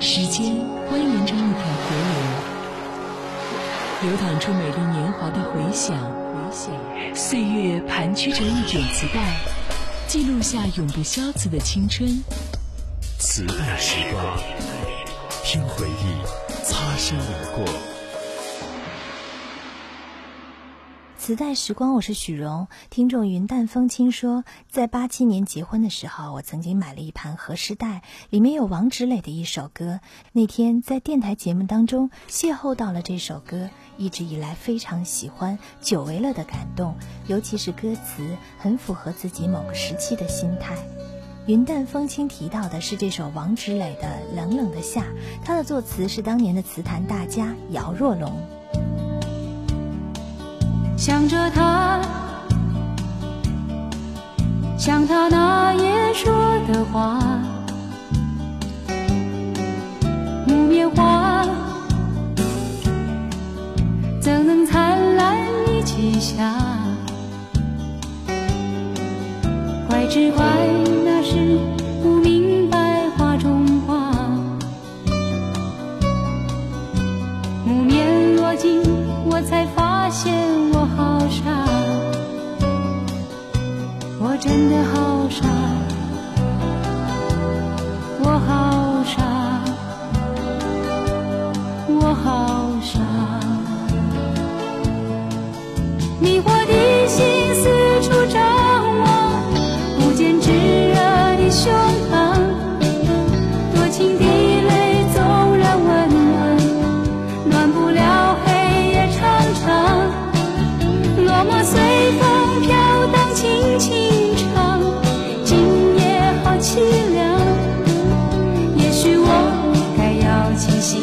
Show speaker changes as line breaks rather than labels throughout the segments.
时间蜿蜒成一条河流，流淌出美丽年华的回响。岁月盘曲着一卷磁带，记录下永不消磁的青春。
磁带时光，听回忆擦身而过。
磁带时光，我是许荣。听众云淡风轻说，在八七年结婚的时候，我曾经买了一盘和时带，里面有王芷磊的一首歌。那天在电台节目当中邂逅到了这首歌，一直以来非常喜欢，久违了的感动。尤其是歌词很符合自己某个时期的心态。云淡风轻提到的是这首王芷磊的《冷冷的夏》，他的作词是当年的词坛大家姚若龙。
想着他，想他那夜说的话，木棉花怎能灿烂一起下？怪只怪清晰。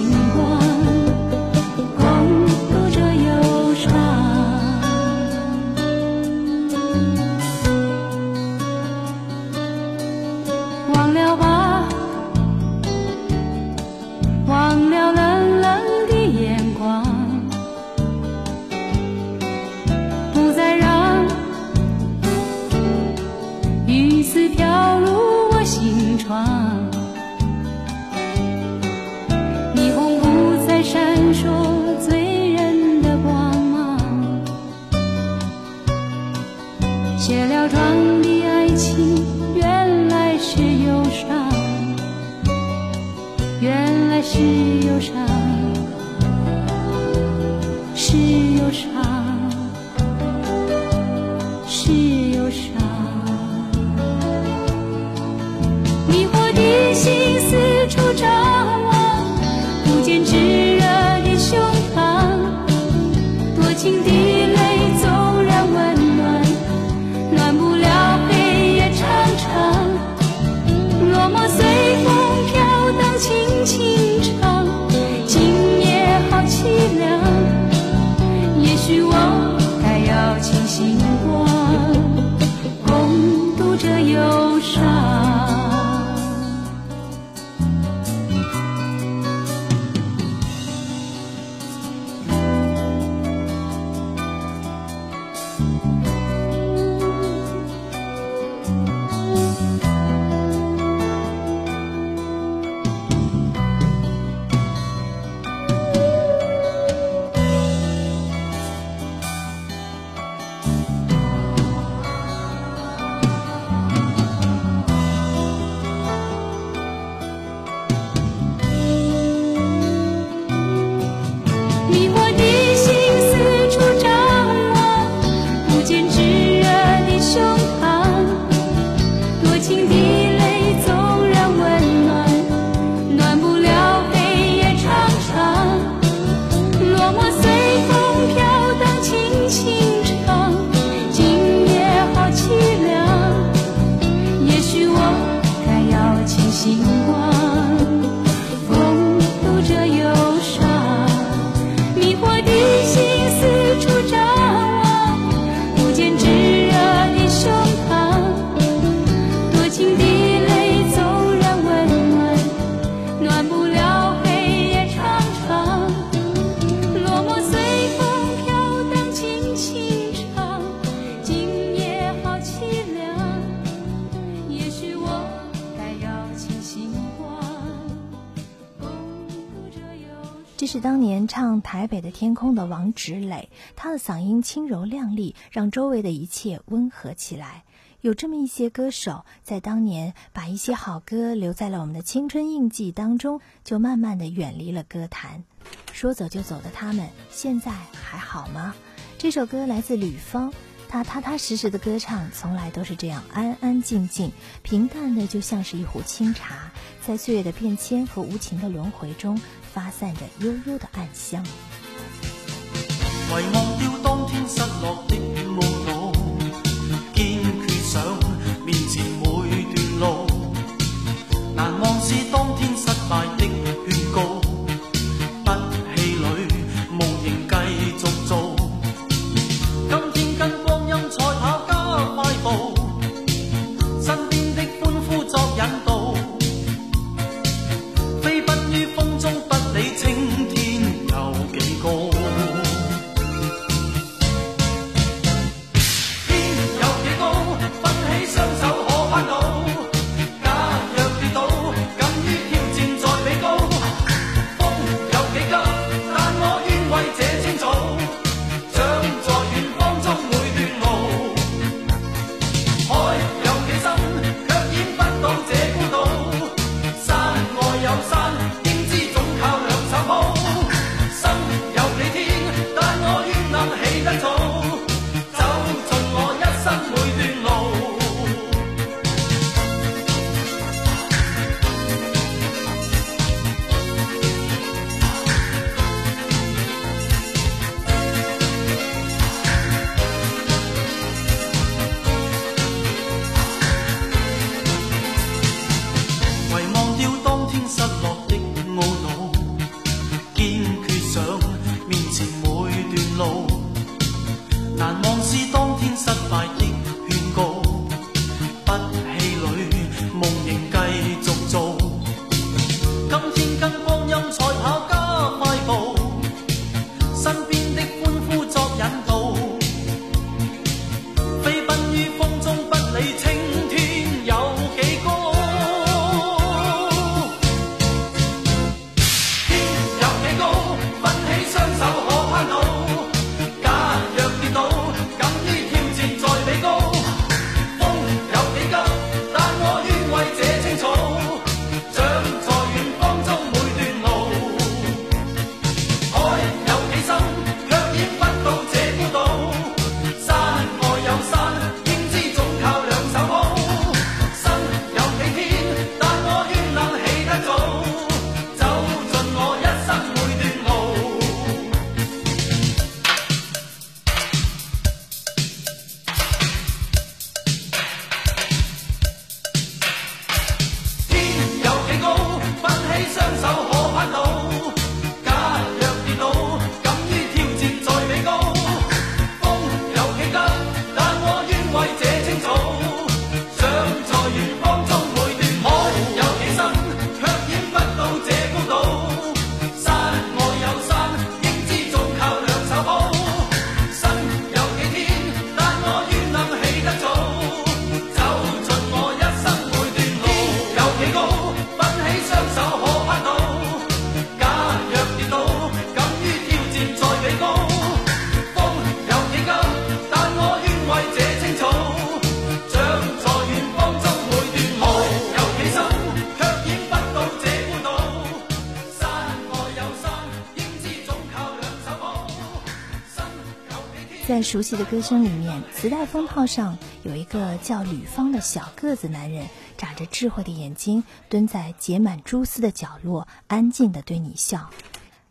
You. 是当年唱《台北的天空》的王芷磊，他的嗓音轻柔亮丽，让周围的一切温和起来。有这么一些歌手，在当年把一些好歌留在了我们的青春印记当中，就慢慢的远离了歌坛。说走就走的他们，现在还好吗？这首歌来自吕方，他踏踏实实的歌唱，从来都是这样安安静静、平淡的，就像是一壶清茶，在岁月的变迁和无情的轮回中。发散着悠悠的暗香。
遗忘掉当天失落的懊恼，坚决想面前每段路，难忘是当天失败的天失
败熟悉的歌声里面，磁带封套上有一个叫吕方的小个子男人，眨着智慧的眼睛，蹲在结满蛛丝的角落，安静地对你笑。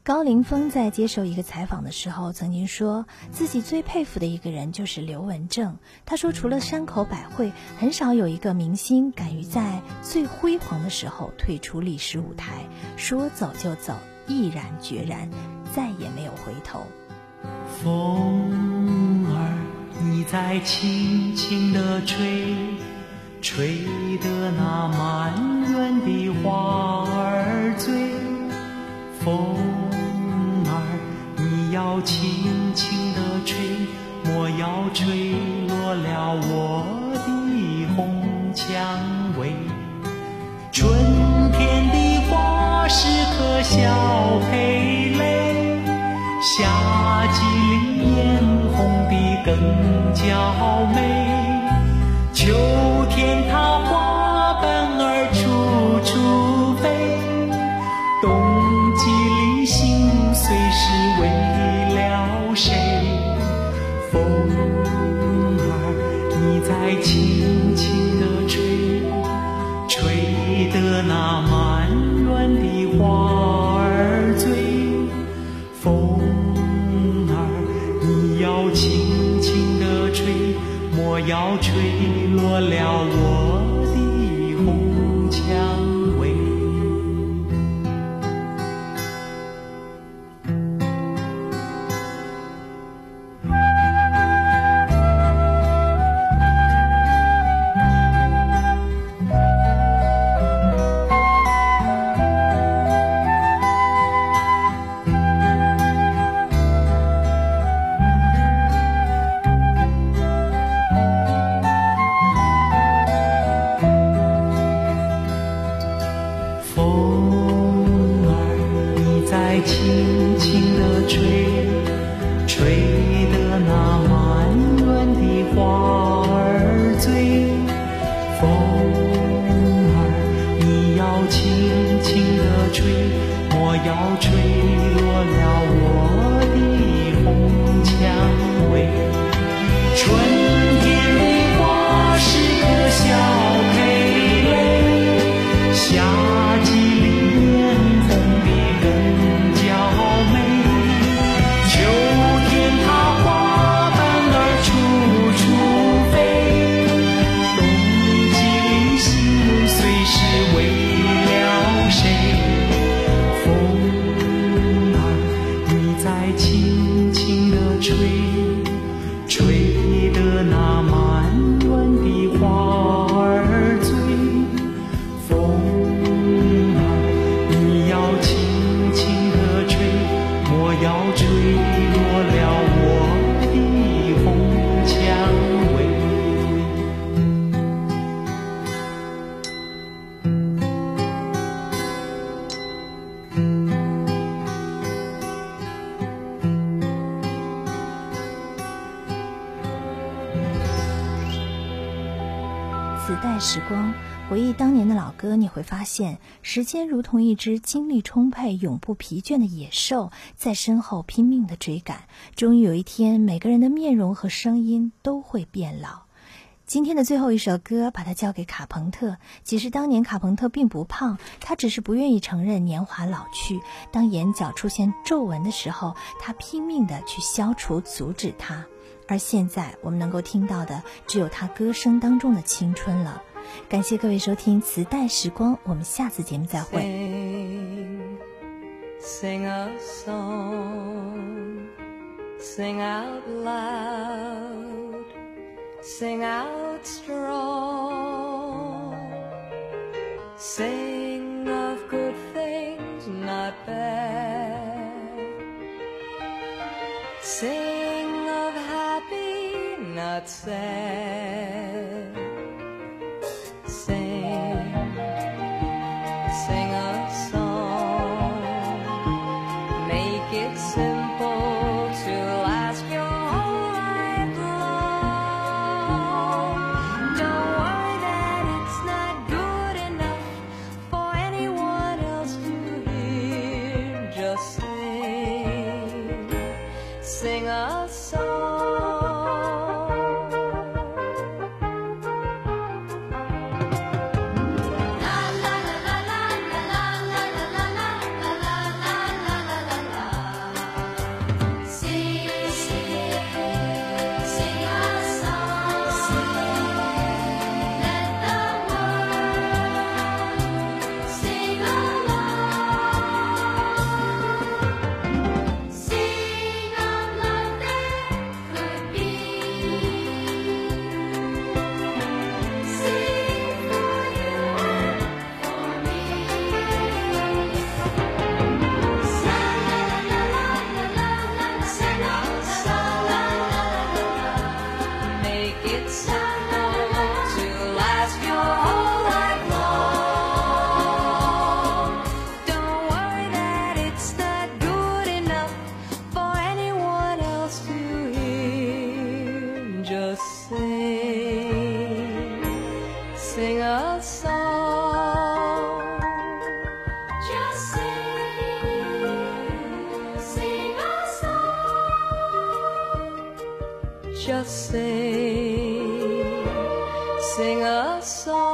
高凌风在接受一个采访的时候，曾经说自己最佩服的一个人就是刘文正。他说，除了山口百惠，很少有一个明星敢于在最辉煌的时候退出历史舞台，说走就走，毅然决然，再也没有回头。
风，你在轻轻地吹，吹得那满园的花儿醉。风儿，你要轻轻地吹，莫要吹落了我的红蔷薇。春天的花时刻笑蓓更娇美。秋吹落了我。轻
回忆当年的老歌，你会发现，时间如同一只精力充沛、永不疲倦的野兽，在身后拼命的追赶。终于有一天，每个人的面容和声音都会变老。今天的最后一首歌，把它交给卡朋特。其实当年卡朋特并不胖，他只是不愿意承认年华老去。当眼角出现皱纹的时候，他拼命的去消除、阻止它。而现在我们能够听到的，只有他歌声当中的青春了。感谢各位收听《磁带时光》，我们下次节目再会。
Sing, a song, sing out loud, sing out strong, sing of good things, not bad, sing of happy, not sad, just sing, sing a song.